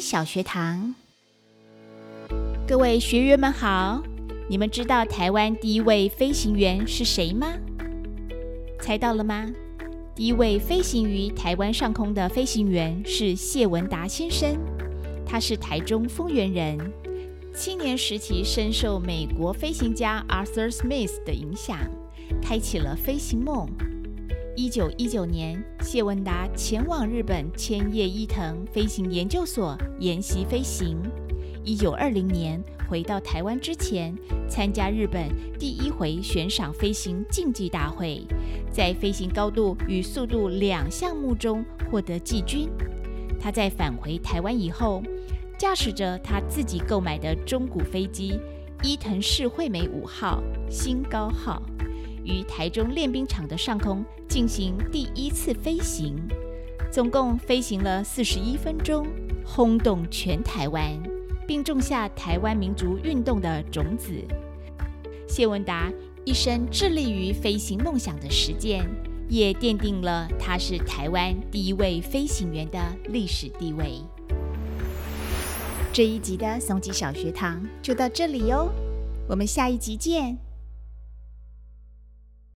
小学堂，各位学员们好！你们知道台湾第一位飞行员是谁吗？猜到了吗？第一位飞行于台湾上空的飞行员是谢文达先生，他是台中丰原人。青年时期深受美国飞行家 Arthur Smith 的影响，开启了飞行梦。一九一九年，谢文达前往日本千叶伊藤飞行研究所研习飞行。一九二零年回到台湾之前，参加日本第一回悬赏飞行竞技大会，在飞行高度与速度两项目中获得季军。他在返回台湾以后，驾驶着他自己购买的中古飞机伊藤式惠美五号新高号。于台中练兵场的上空进行第一次飞行，总共飞行了四十一分钟，轰动全台湾，并种下台湾民族运动的种子。谢文达一生致力于飞行梦想的实践，也奠定了他是台湾第一位飞行员的历史地位。这一集的松吉小学堂就到这里哟，我们下一集见。